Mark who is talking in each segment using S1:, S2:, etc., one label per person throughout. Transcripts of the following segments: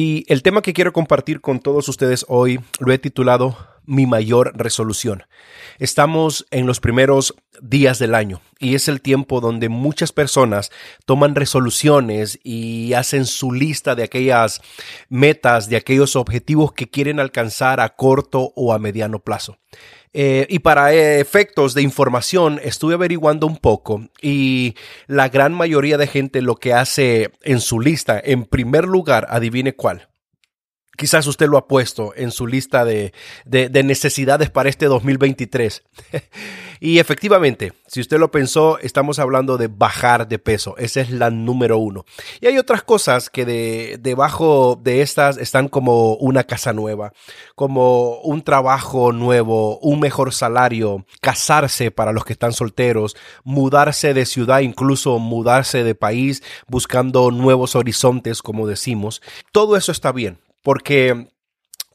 S1: Y el tema que quiero compartir con todos ustedes hoy lo he titulado Mi mayor resolución. Estamos en los primeros días del año y es el tiempo donde muchas personas toman resoluciones y hacen su lista de aquellas metas, de aquellos objetivos que quieren alcanzar a corto o a mediano plazo. Eh, y para efectos de información estuve averiguando un poco y la gran mayoría de gente lo que hace en su lista, en primer lugar, adivine cuál. Quizás usted lo ha puesto en su lista de, de, necesidades para este 2023. y efectivamente, si usted lo pensó, estamos hablando de bajar de peso. Esa es la número uno. Y hay otras cosas que de, debajo de estas están como una casa nueva, como un trabajo nuevo, un mejor salario, casarse para los que están solteros, mudarse de ciudad, incluso mudarse de país, buscando nuevos horizontes, como decimos. Todo eso está bien porque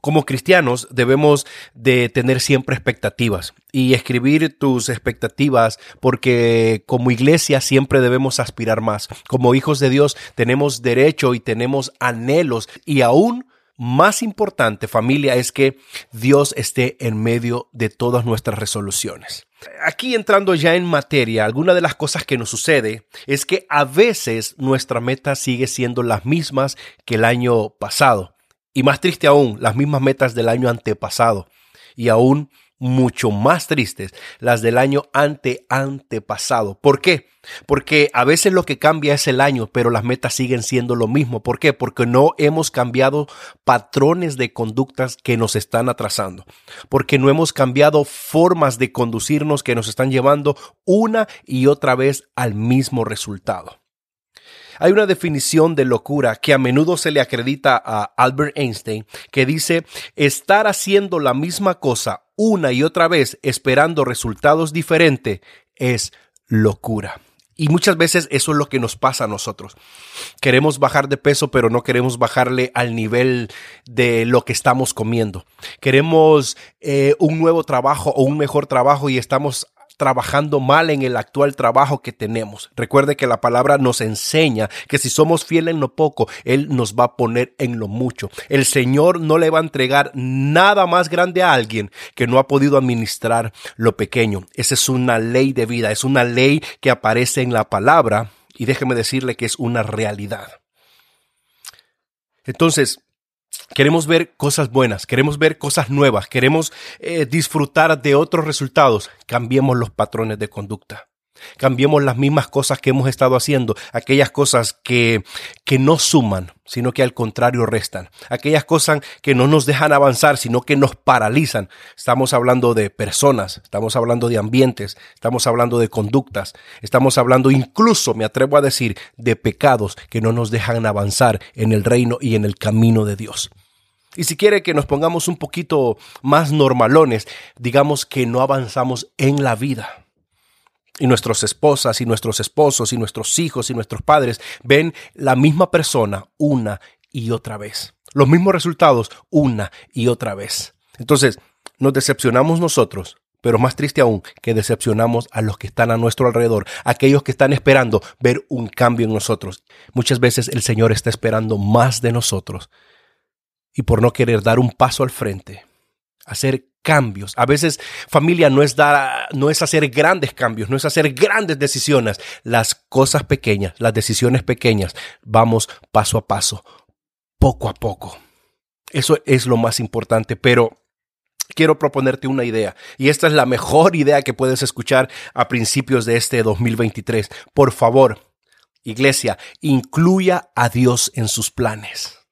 S1: como cristianos debemos de tener siempre expectativas y escribir tus expectativas porque como iglesia siempre debemos aspirar más. Como hijos de Dios tenemos derecho y tenemos anhelos y aún más importante familia es que Dios esté en medio de todas nuestras resoluciones. Aquí entrando ya en materia, alguna de las cosas que nos sucede es que a veces nuestra meta sigue siendo las mismas que el año pasado. Y más triste aún, las mismas metas del año antepasado. Y aún mucho más tristes, las del año ante antepasado. ¿Por qué? Porque a veces lo que cambia es el año, pero las metas siguen siendo lo mismo. ¿Por qué? Porque no hemos cambiado patrones de conductas que nos están atrasando. Porque no hemos cambiado formas de conducirnos que nos están llevando una y otra vez al mismo resultado. Hay una definición de locura que a menudo se le acredita a Albert Einstein que dice estar haciendo la misma cosa una y otra vez esperando resultados diferentes es locura. Y muchas veces eso es lo que nos pasa a nosotros. Queremos bajar de peso, pero no queremos bajarle al nivel de lo que estamos comiendo. Queremos eh, un nuevo trabajo o un mejor trabajo y estamos trabajando mal en el actual trabajo que tenemos. Recuerde que la palabra nos enseña que si somos fieles en lo poco, Él nos va a poner en lo mucho. El Señor no le va a entregar nada más grande a alguien que no ha podido administrar lo pequeño. Esa es una ley de vida, es una ley que aparece en la palabra y déjeme decirle que es una realidad. Entonces, Queremos ver cosas buenas, queremos ver cosas nuevas, queremos eh, disfrutar de otros resultados. Cambiemos los patrones de conducta. Cambiemos las mismas cosas que hemos estado haciendo, aquellas cosas que, que no suman, sino que al contrario restan, aquellas cosas que no nos dejan avanzar, sino que nos paralizan. Estamos hablando de personas, estamos hablando de ambientes, estamos hablando de conductas, estamos hablando incluso, me atrevo a decir, de pecados que no nos dejan avanzar en el reino y en el camino de Dios. Y si quiere que nos pongamos un poquito más normalones, digamos que no avanzamos en la vida y nuestras esposas y nuestros esposos y nuestros hijos y nuestros padres ven la misma persona una y otra vez. Los mismos resultados una y otra vez. Entonces, nos decepcionamos nosotros, pero más triste aún que decepcionamos a los que están a nuestro alrededor, aquellos que están esperando ver un cambio en nosotros. Muchas veces el Señor está esperando más de nosotros y por no querer dar un paso al frente, hacer cambios. A veces familia no es dar, no es hacer grandes cambios, no es hacer grandes decisiones. Las cosas pequeñas, las decisiones pequeñas, vamos paso a paso, poco a poco. Eso es lo más importante, pero quiero proponerte una idea y esta es la mejor idea que puedes escuchar a principios de este 2023. Por favor, iglesia, incluya a Dios en sus planes.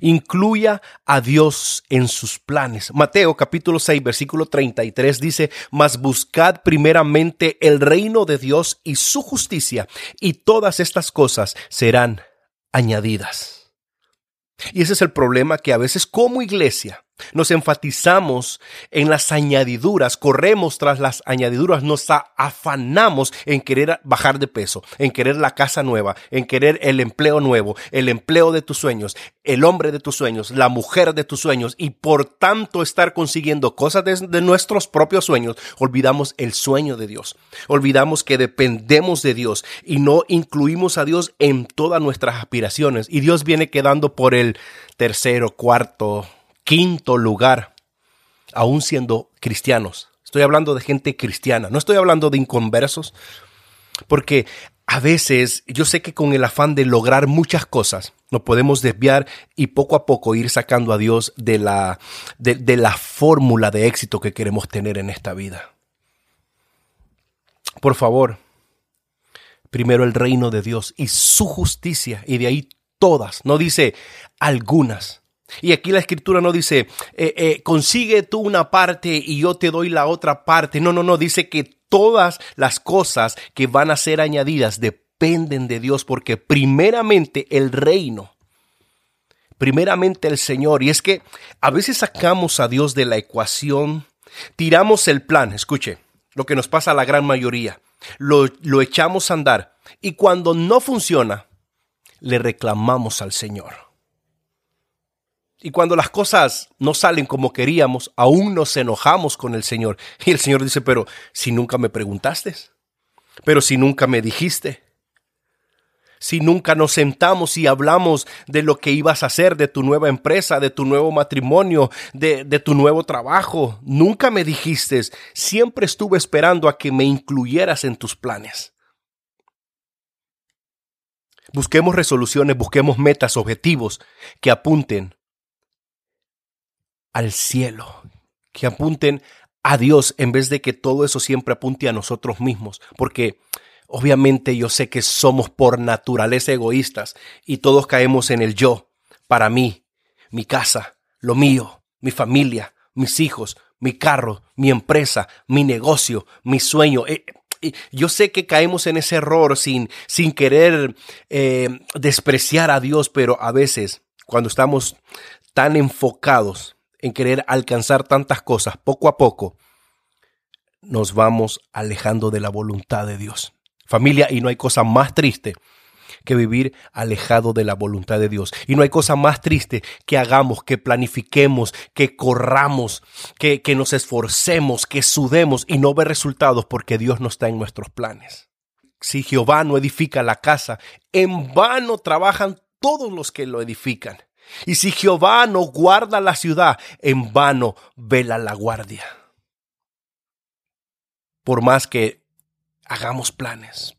S1: Incluya a Dios en sus planes. Mateo capítulo 6 versículo 33 dice, mas buscad primeramente el reino de Dios y su justicia y todas estas cosas serán añadidas. Y ese es el problema que a veces como iglesia Nos enfatizamos en las añadiduras, corremos tras las añadiduras, nos afanamos en querer bajar de peso, en querer la casa nueva, en querer el empleo nuevo, el empleo de tus sueños, el hombre de tus sueños, la mujer de tus sueños y por tanto estar consiguiendo cosas de, nuestros propios sueños, olvidamos el sueño de Dios, olvidamos que dependemos de Dios y no incluimos a Dios en todas nuestras aspiraciones. Y Dios viene quedando por el tercero, cuarto, quinto lugar, aún siendo cristianos. Estoy hablando de gente cristiana, no estoy hablando de inconversos, porque a veces yo sé que con el afán de lograr muchas cosas nos podemos desviar y poco a poco ir sacando a Dios de la, de, de la fórmula de éxito que queremos tener en esta vida. Por favor, primero el reino de Dios y su justicia y de ahí todas, no dice algunas. Y aquí la escritura no dice, eh, eh, consigue tú una parte y yo te doy la otra parte. No, no, no, dice que todas las cosas que van a ser añadidas dependen de Dios porque primeramente el reino, primeramente el Señor. Y es que a veces sacamos a Dios de la ecuación, tiramos el plan, escuche, lo que nos pasa a la gran mayoría, lo, lo echamos a andar y cuando no funciona, le reclamamos al Señor. Y cuando las cosas no salen como queríamos, aún nos enojamos con el Señor. Y el Señor dice, pero si nunca me preguntaste, pero si nunca me dijiste, si nunca nos sentamos y hablamos de lo que ibas a hacer, de tu nueva empresa, de tu nuevo matrimonio, de, tu nuevo trabajo, nunca me dijiste, siempre estuve esperando a que me incluyeras en tus planes. Busquemos resoluciones, busquemos metas, objetivos que apunten al cielo, que apunten a Dios en vez de que todo eso siempre apunte a nosotros mismos, porque obviamente yo sé que somos por naturaleza egoístas y todos caemos en el yo, para mí, mi casa, lo mío, mi familia, mis hijos, mi carro, mi empresa, mi negocio, mi sueño. Eh, yo sé que caemos en ese error sin, sin querer eh, despreciar a Dios, pero a veces cuando estamos tan enfocados en querer alcanzar tantas cosas poco a poco, nos vamos alejando de la voluntad de Dios. Familia, y no hay cosa más triste que vivir alejado de la voluntad de Dios. Y no hay cosa más triste que hagamos, que planifiquemos, que corramos, que, que nos esforcemos, que sudemos y no ver resultados porque Dios no está en nuestros planes. Si Jehová no edifica la casa, en vano trabajan todos los que lo edifican. Y si Jehová no guarda la ciudad, en vano vela la guardia. Por más que hagamos planes,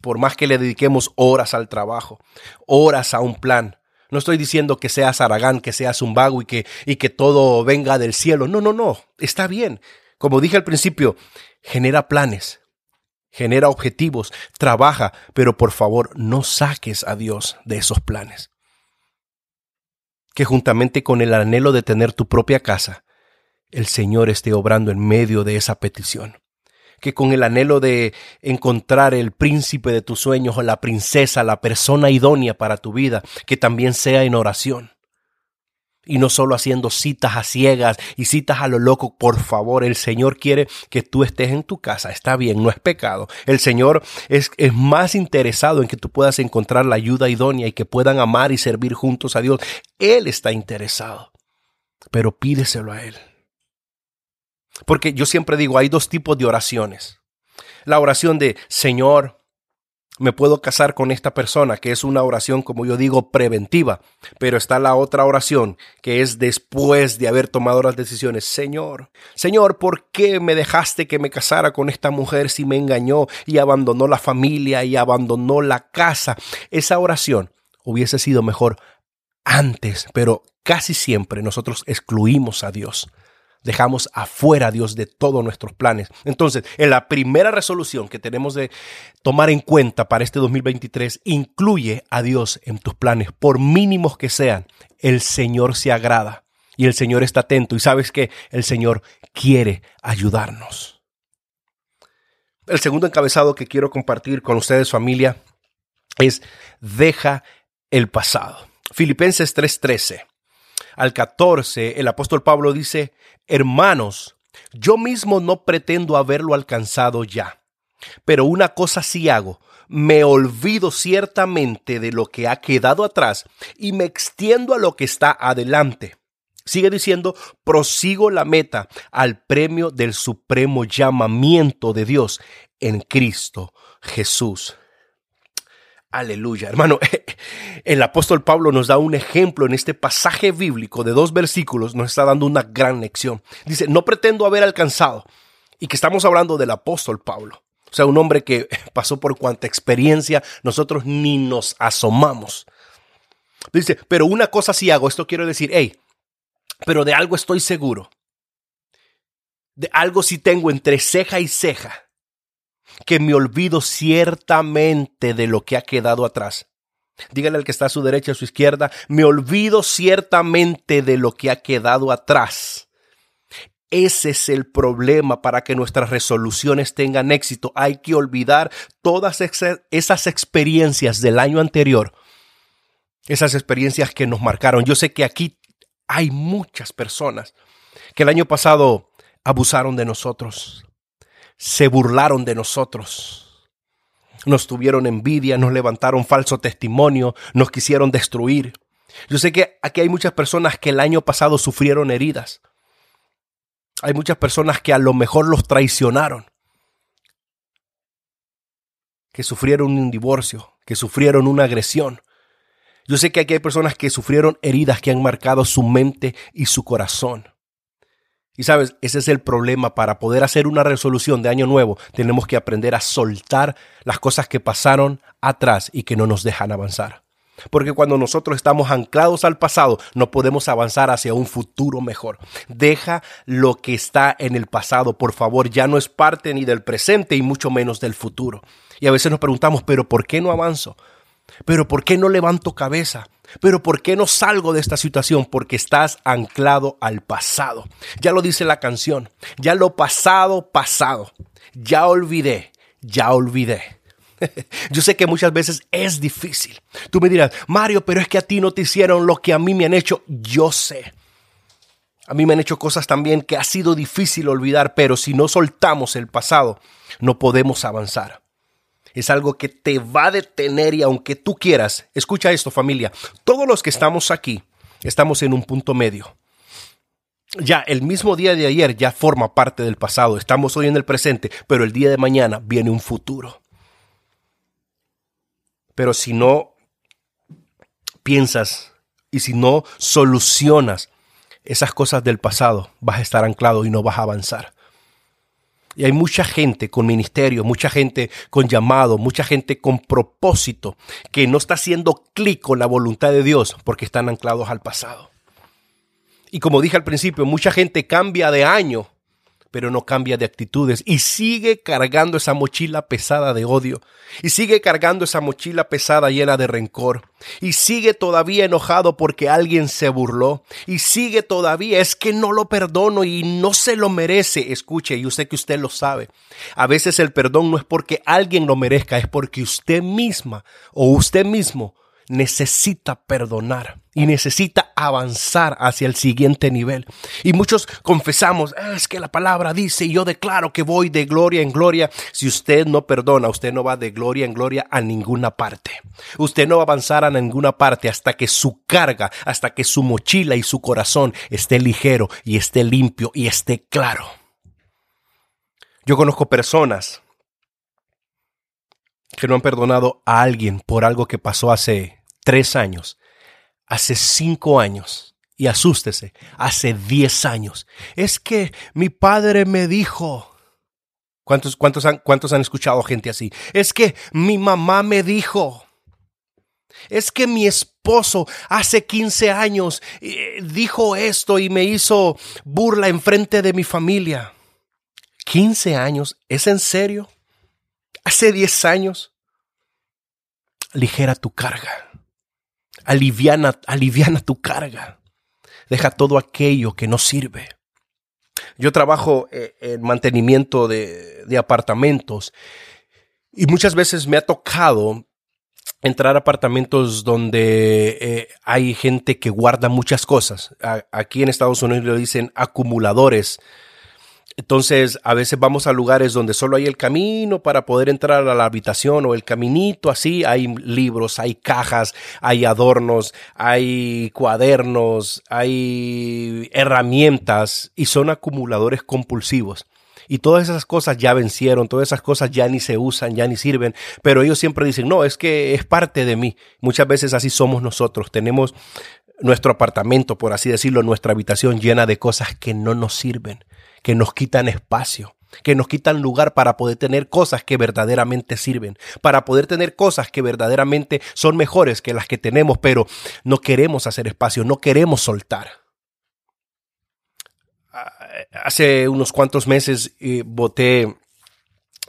S1: por más que le dediquemos horas al trabajo, horas a un plan, no estoy diciendo que seas aragán, que seas un vago y que, y que todo venga del cielo. No, no, no. Está bien. Como dije al principio, genera planes, genera objetivos, trabaja, pero por favor no saques a Dios de esos planes que juntamente con el anhelo de tener tu propia casa, el Señor esté obrando en medio de esa petición. Que con el anhelo de encontrar el príncipe de tus sueños o la princesa, la persona idónea para tu vida, que también sea en oración y no solo haciendo citas a ciegas y citas a lo loco. Por favor, el Señor quiere que tú estés en tu casa. Está bien, no es pecado. El Señor es, es más interesado en que tú puedas encontrar la ayuda idónea y que puedan amar y servir juntos a Dios. Él está interesado, pero pídeselo a Él. Porque yo siempre digo, hay dos tipos de oraciones. La oración de Señor, me puedo casar con esta persona, que es una oración, como yo digo, preventiva. Pero está la otra oración, que es después de haber tomado las decisiones. Señor, Señor, ¿por qué me dejaste que me casara con esta mujer si me engañó y abandonó la familia y abandonó la casa? Esa oración hubiese sido mejor antes, pero casi siempre nosotros excluimos a Dios dejamos afuera a Dios de todos nuestros planes. Entonces, en la primera resolución que tenemos de tomar en cuenta para este 2023, incluye a Dios en tus planes, por mínimos que sean. El Señor se agrada y el Señor está atento y sabes que el Señor quiere ayudarnos. El segundo encabezado que quiero compartir con ustedes familia es deja el pasado. Filipenses 3:13. Al 14, el apóstol Pablo dice, hermanos, yo mismo no pretendo haberlo alcanzado ya, pero una cosa sí hago, me olvido ciertamente de lo que ha quedado atrás y me extiendo a lo que está adelante. Sigue diciendo, prosigo la meta al premio del supremo llamamiento de Dios en Cristo Jesús. Aleluya, hermano. El apóstol Pablo nos da un ejemplo en este pasaje bíblico de dos versículos, nos está dando una gran lección. Dice, no pretendo haber alcanzado, y que estamos hablando del apóstol Pablo. O sea, un hombre que pasó por cuanta experiencia nosotros ni nos asomamos. Dice, pero una cosa sí hago, esto quiero decir, hey, pero de algo estoy seguro. De algo sí tengo entre ceja y ceja que me olvido ciertamente de lo que ha quedado atrás. Dígale al que está a su derecha, a su izquierda, me olvido ciertamente de lo que ha quedado atrás. Ese es el problema para que nuestras resoluciones tengan éxito. Hay que olvidar todas esas experiencias del año anterior, esas experiencias que nos marcaron. Yo sé que aquí hay muchas personas que el año pasado abusaron de nosotros, se burlaron de nosotros. Nos tuvieron envidia, nos levantaron falso testimonio, nos quisieron destruir. Yo sé que aquí hay muchas personas que el año pasado sufrieron heridas. Hay muchas personas que a lo mejor los traicionaron, que sufrieron un divorcio, que sufrieron una agresión. Yo sé que aquí hay personas que sufrieron heridas que han marcado su mente y su corazón. Y sabes, ese es el problema. Para poder hacer una resolución de año nuevo, tenemos que aprender a soltar las cosas que pasaron atrás y que no nos dejan avanzar. Porque cuando nosotros estamos anclados al pasado, no podemos avanzar hacia un futuro mejor. Deja lo que está en el pasado, por favor, ya no es parte ni del presente y mucho menos del futuro. Y a veces nos preguntamos, pero ¿por qué no avanzo? ¿Pero por qué no levanto cabeza? Pero ¿por qué no salgo de esta situación? Porque estás anclado al pasado. Ya lo dice la canción. Ya lo pasado, pasado. Ya olvidé, ya olvidé. Yo sé que muchas veces es difícil. Tú me dirás, Mario, pero es que a ti no te hicieron lo que a mí me han hecho. Yo sé. A mí me han hecho cosas también que ha sido difícil olvidar, pero si no soltamos el pasado, no podemos avanzar es algo que te va a detener y aunque tú quieras, escucha esto familia, todos los que estamos aquí estamos en un punto medio. Ya el mismo día de ayer ya forma parte del pasado, estamos hoy en el presente, pero el día de mañana viene un futuro. Pero si no piensas y si no solucionas esas cosas del pasado, vas a estar anclado y no vas a avanzar. Y hay mucha gente con ministerio, mucha gente con llamado, mucha gente con propósito que no está haciendo clic con la voluntad de Dios porque están anclados al pasado. Y como dije al principio, mucha gente cambia de año pero no cambia de actitudes y sigue cargando esa mochila pesada de odio y sigue cargando esa mochila pesada llena de rencor y sigue todavía enojado porque alguien se burló y sigue todavía es que no lo perdono y no se lo merece. Escuche, yo sé que usted lo sabe. A veces el perdón no es porque alguien lo merezca, es porque usted misma o usted mismo necesita perdonar y necesita avanzar hacia el siguiente nivel. Y muchos confesamos, ah, es que la palabra dice, y yo declaro que voy de gloria en gloria. Si usted no perdona, usted no va de gloria en gloria a ninguna parte. Usted no va a avanzar a ninguna parte hasta que su carga, hasta que su mochila y su corazón esté ligero y esté limpio y esté claro. Yo conozco personas que no han perdonado a alguien por algo que pasó hace tres años, hace cinco años, y asústese, hace diez años. Es que mi padre me dijo. ¿Cuántos, cuántos, han, ¿Cuántos han escuchado gente así? Es que mi mamá me dijo. Es que mi esposo hace 15 años eh, dijo esto y me hizo burla enfrente de mi familia. 15 años, ¿es en serio? Hace 10 años. Ligera tu carga aliviana, aliviana tu carga. Deja todo aquello que no sirve. Yo trabajo eh, en mantenimiento de, de apartamentos y muchas veces me ha tocado entrar a apartamentos donde eh, hay gente que guarda muchas cosas. aquí en Estados Unidos lo dicen acumuladores. Entonces, a veces vamos a lugares donde solo hay el camino para poder entrar a la habitación o el caminito así. Hay libros, hay cajas, hay adornos, hay cuadernos, hay herramientas y son acumuladores compulsivos. Y todas esas cosas ya vencieron, todas esas cosas ya ni se usan, ya ni sirven, pero ellos siempre dicen, no, es que es parte de mí. Muchas veces así somos nosotros, tenemos nuestro apartamento, por así decirlo, nuestra habitación llena de cosas que no nos sirven, que nos quitan espacio que nos quitan lugar para poder tener cosas que verdaderamente sirven, para poder tener cosas que verdaderamente son mejores que las que tenemos, pero no queremos hacer espacio, no queremos soltar hace unos cuantos meses eh, boté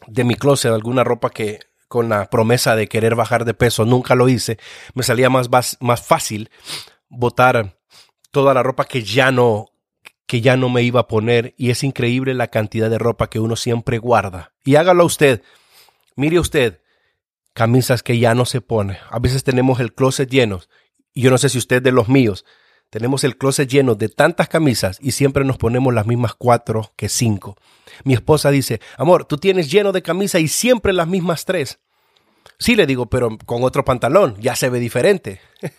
S1: de mi closet alguna ropa que con la promesa de querer bajar de peso nunca lo hice. Me salía más, más fácil botar toda la ropa que ya no que ya no me iba a poner y es increíble la cantidad de ropa que uno siempre guarda. Y hágalo usted. Mire usted, camisas que ya no se pone. A veces tenemos el closet lleno. Y yo no sé si usted de los míos, tenemos el closet lleno de tantas camisas y siempre nos ponemos las mismas cuatro que cinco. Mi esposa dice, amor, tú tienes lleno de camisas y siempre las mismas tres. Sí, le digo, pero con otro pantalón, ya se ve diferente.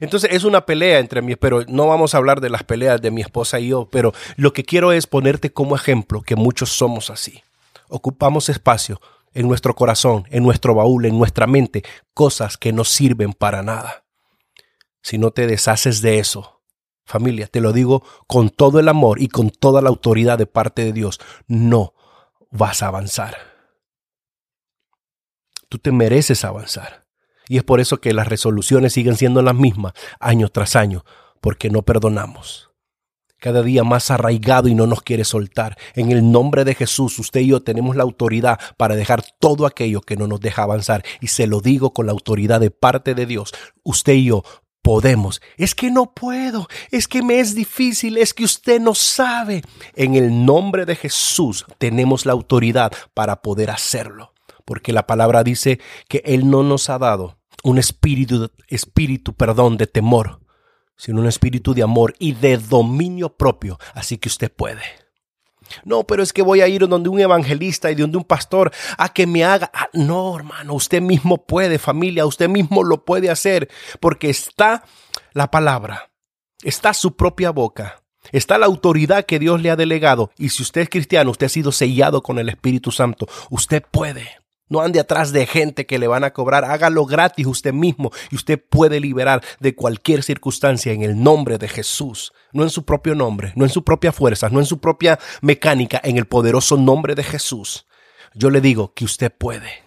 S1: Entonces es una pelea entre mí, pero no vamos a hablar de las peleas de mi esposa y yo, pero lo que quiero es ponerte como ejemplo que muchos somos así. Ocupamos espacio en nuestro corazón, en nuestro baúl, en nuestra mente, cosas que no sirven para nada si no te deshaces de eso. Familia, te lo digo con todo el amor y con toda la autoridad de parte de Dios, no vas a avanzar. Tú te mereces avanzar. Y es por eso que las resoluciones siguen siendo las mismas año tras año, porque no perdonamos. Cada día más arraigado y no nos quiere soltar. En el nombre de Jesús, usted y yo tenemos la autoridad para dejar todo aquello que no nos deja avanzar. Y se lo digo con la autoridad de parte de Dios. Usted y yo podemos. Es que no puedo, es que me es difícil, es que usted no sabe. En el nombre de Jesús tenemos la autoridad para poder hacerlo, porque la palabra dice que Él no nos ha dado un espíritu, espíritu, perdón, de temor, sino un espíritu de amor y de dominio propio. Así que usted puede. No, pero es que voy a ir donde un evangelista y donde un pastor a que me haga. Ah, no, hermano, usted mismo puede, familia, usted mismo lo puede hacer, porque está la palabra, está su propia boca, está la autoridad que Dios le ha delegado. Y si usted es cristiano, usted ha sido sellado con el Espíritu Santo, usted puede. No ande atrás de gente que le van a cobrar. Hágalo gratis usted mismo y usted puede liberar de cualquier circunstancia en el nombre de Jesús. No en su propio nombre, no en su propia fuerza, no en su propia mecánica, en el poderoso nombre de Jesús. Yo le digo que usted puede.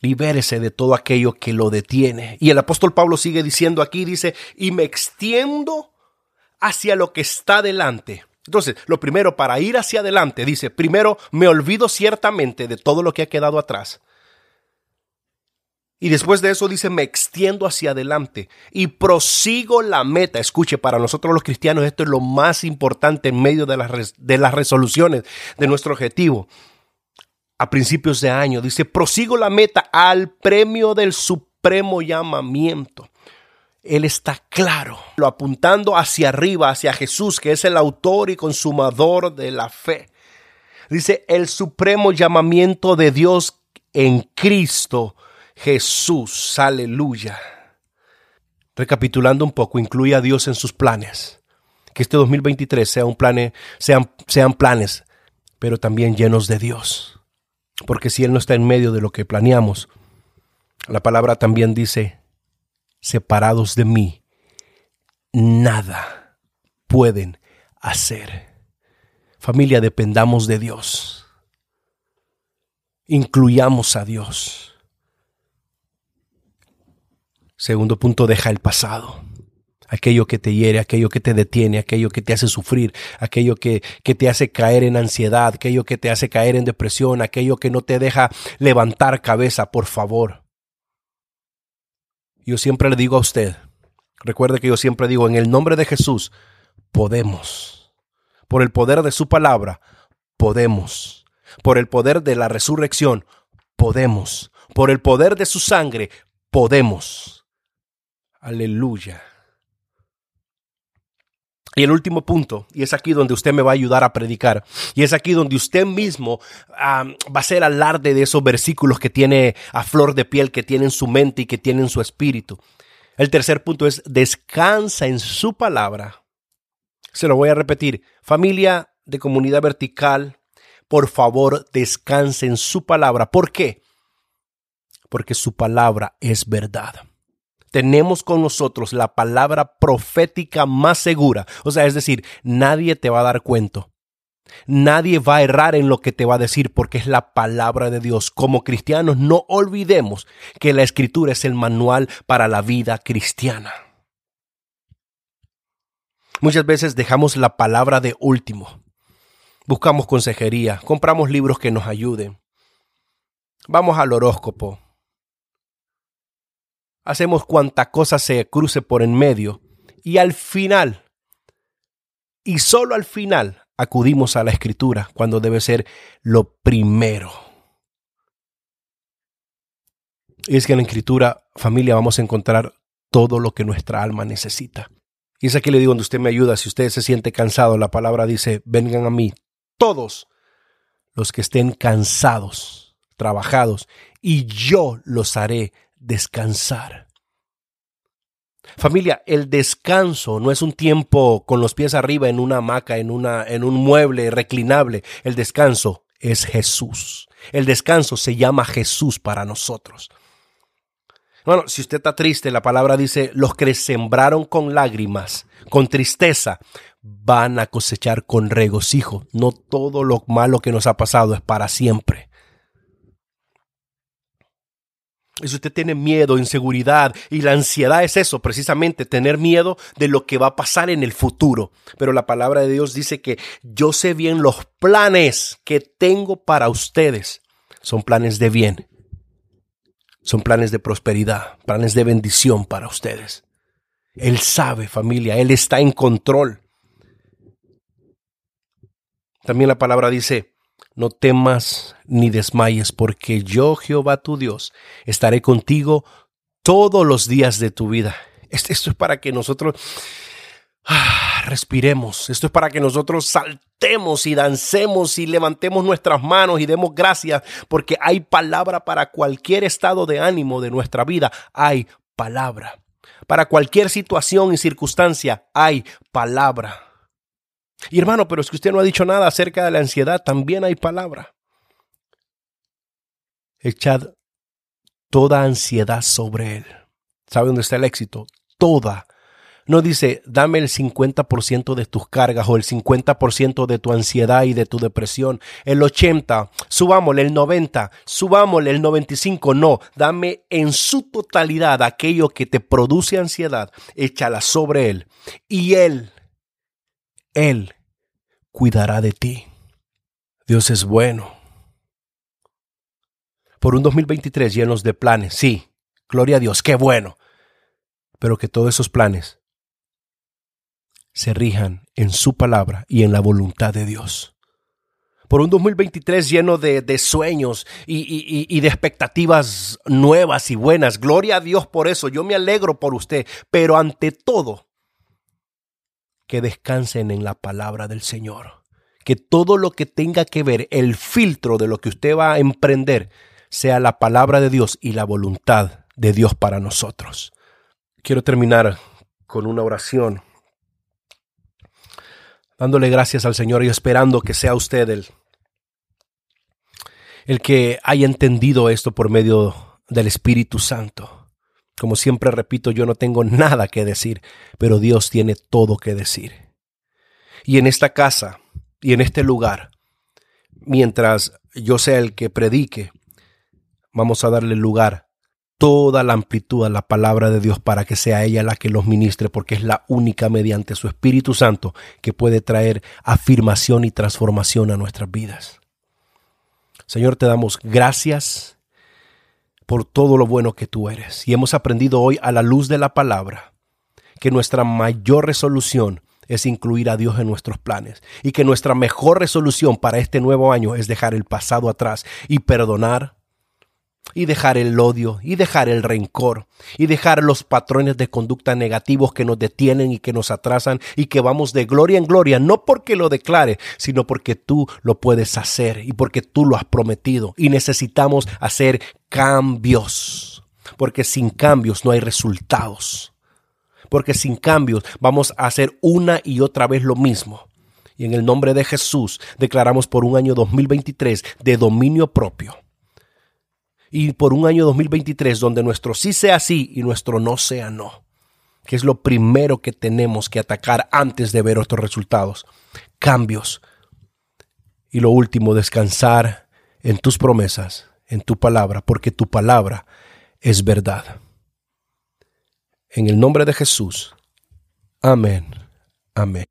S1: Libérese de todo aquello que lo detiene. Y el apóstol Pablo sigue diciendo aquí, dice, y me extiendo hacia lo que está delante entonces, lo primero, para ir hacia adelante, dice, primero me olvido ciertamente de todo lo que ha quedado atrás. Y después de eso dice, me extiendo hacia adelante y prosigo la meta. Escuche, para nosotros los cristianos esto es lo más importante en medio de las, de las resoluciones de nuestro objetivo. A principios de año dice, prosigo la meta al premio del supremo llamamiento. Él está claro, lo apuntando hacia arriba, hacia Jesús, que es el autor y consumador de la fe. Dice, el supremo llamamiento de Dios en Cristo Jesús. Aleluya. Recapitulando un poco, incluye a Dios en sus planes. Que este 2023 sea un plan, sean, sean planes, pero también llenos de Dios. Porque si Él no está en medio de lo que planeamos, la palabra también dice, separados de mí, nada pueden hacer. Familia, dependamos de Dios. Incluyamos a Dios. Segundo punto, deja el pasado. Aquello que te hiere, aquello que te detiene, aquello que te hace sufrir, aquello que, que te hace caer en ansiedad, aquello que te hace caer en depresión, aquello que no te deja levantar cabeza, por favor. Yo siempre le digo a usted, recuerde que yo siempre digo, en el nombre de Jesús, podemos. Por el poder de su palabra, podemos. Por el poder de la resurrección, podemos. por el poder de su sangre, podemos. Aleluya. Y el último punto, y es aquí donde usted me va a ayudar a predicar, y es aquí donde usted mismo va a ser alarde de esos versículos que tiene a flor de piel, que tiene en su mente y que tiene en su espíritu. El tercer punto es descansa en su palabra. Se lo voy a repetir. Familia de comunidad vertical, por favor, descanse en su palabra. ¿Por qué? Porque su palabra es verdad tenemos con nosotros la palabra profética más segura. O sea, es decir, nadie te va a dar cuento. Nadie va a errar en lo que te va a decir porque es la palabra de Dios. Como cristianos no olvidemos que la escritura es el manual para la vida cristiana. Muchas veces dejamos la palabra de último. Buscamos consejería, compramos libros que nos ayuden. Vamos al horóscopo, hacemos cuanta cosa se cruce por en medio y al final, y solo al final, acudimos a la escritura cuando debe ser lo primero. Y es que en la escritura, familia, vamos a encontrar todo lo que nuestra alma necesita. Y es aquí le digo donde usted me ayuda, si usted se siente cansado, la palabra dice, vengan a mí todos los que estén cansados, trabajados, y yo los haré descansar. Familia, el descanso no es un tiempo con los pies arriba en una hamaca, en, una, en un mueble reclinable. El descanso es Jesús. El descanso se llama Jesús para nosotros. Bueno, si usted está triste, la palabra dice, los que sembraron con lágrimas, con tristeza, van a cosechar con regocijo. No todo lo malo que nos ha pasado es para siempre. Si usted tiene miedo, inseguridad y la ansiedad es eso, precisamente tener miedo de lo que va a pasar en el futuro. Pero la palabra de Dios dice que yo sé bien los planes que tengo para ustedes. Son planes de bien. Son planes de prosperidad, planes de bendición para ustedes. Él sabe, familia, Él está en control. También la palabra dice, no temas ni desmayes, porque yo, Jehová tu Dios, estaré contigo todos los días de tu vida. Esto es para que nosotros ah, respiremos. Esto es para que nosotros saltemos y dancemos y levantemos nuestras manos y demos gracias, porque hay palabra para cualquier estado de ánimo de nuestra vida. Hay palabra. Para cualquier situación y circunstancia hay palabra. Y hermano, pero es que usted no ha dicho nada acerca de la ansiedad, también hay palabra. Echad toda ansiedad sobre él. ¿Sabe dónde está el éxito? Toda. No dice, dame el 50% de tus cargas o el 50% de tu ansiedad y de tu depresión. El 80, subámosle el 90, subámosle el 95. No, dame en su totalidad aquello que te produce ansiedad. Échala sobre él. Y él él cuidará de ti. Dios es bueno. Por un 2023 llenos de planes, sí, gloria a Dios, qué bueno. Pero que todos esos planes se rijan en su palabra y en la voluntad de Dios. Por un 2023 lleno de, sueños y, y de expectativas nuevas y buenas. Gloria a Dios por eso. Yo me alegro por usted. Pero ante todo, que descansen en la palabra del Señor. Que todo lo que tenga que ver, el filtro de lo que usted va a emprender, sea la palabra de Dios y la voluntad de Dios para nosotros. Quiero terminar con una oración, dándole gracias al Señor y esperando que sea usted el, el que haya entendido esto por medio del Espíritu Santo como siempre repito, yo no tengo nada que decir, pero Dios tiene todo que decir. Y en esta casa y en este lugar, mientras yo sea el que predique, vamos a darle lugar toda la amplitud a la palabra de Dios para que sea ella la que los ministre, porque es la única mediante su Espíritu Santo que puede traer afirmación y transformación a nuestras vidas. Señor, te damos gracias por todo lo bueno que tú eres. Y hemos aprendido hoy a la luz de la palabra que nuestra mayor resolución es incluir a Dios en nuestros planes y que nuestra mejor resolución para este nuevo año es dejar el pasado atrás y perdonar y dejar el odio y dejar el rencor y dejar los patrones de conducta negativos que nos detienen y que nos atrasan y que vamos de gloria en gloria, no porque lo declare, sino porque tú lo puedes hacer y porque tú lo has prometido. Y necesitamos hacer cambios, porque sin cambios no hay resultados, porque sin cambios vamos a hacer una y otra vez lo mismo. Y en el nombre de Jesús declaramos por un año 2023 de dominio propio y por un año 2023 donde nuestro sí sea sí y nuestro no sea no, que es lo primero que tenemos que atacar antes de ver otros resultados. Cambios. Y lo último, descansar en tus promesas, en tu palabra, porque tu palabra es verdad. En el nombre de Jesús. Amén. Amén.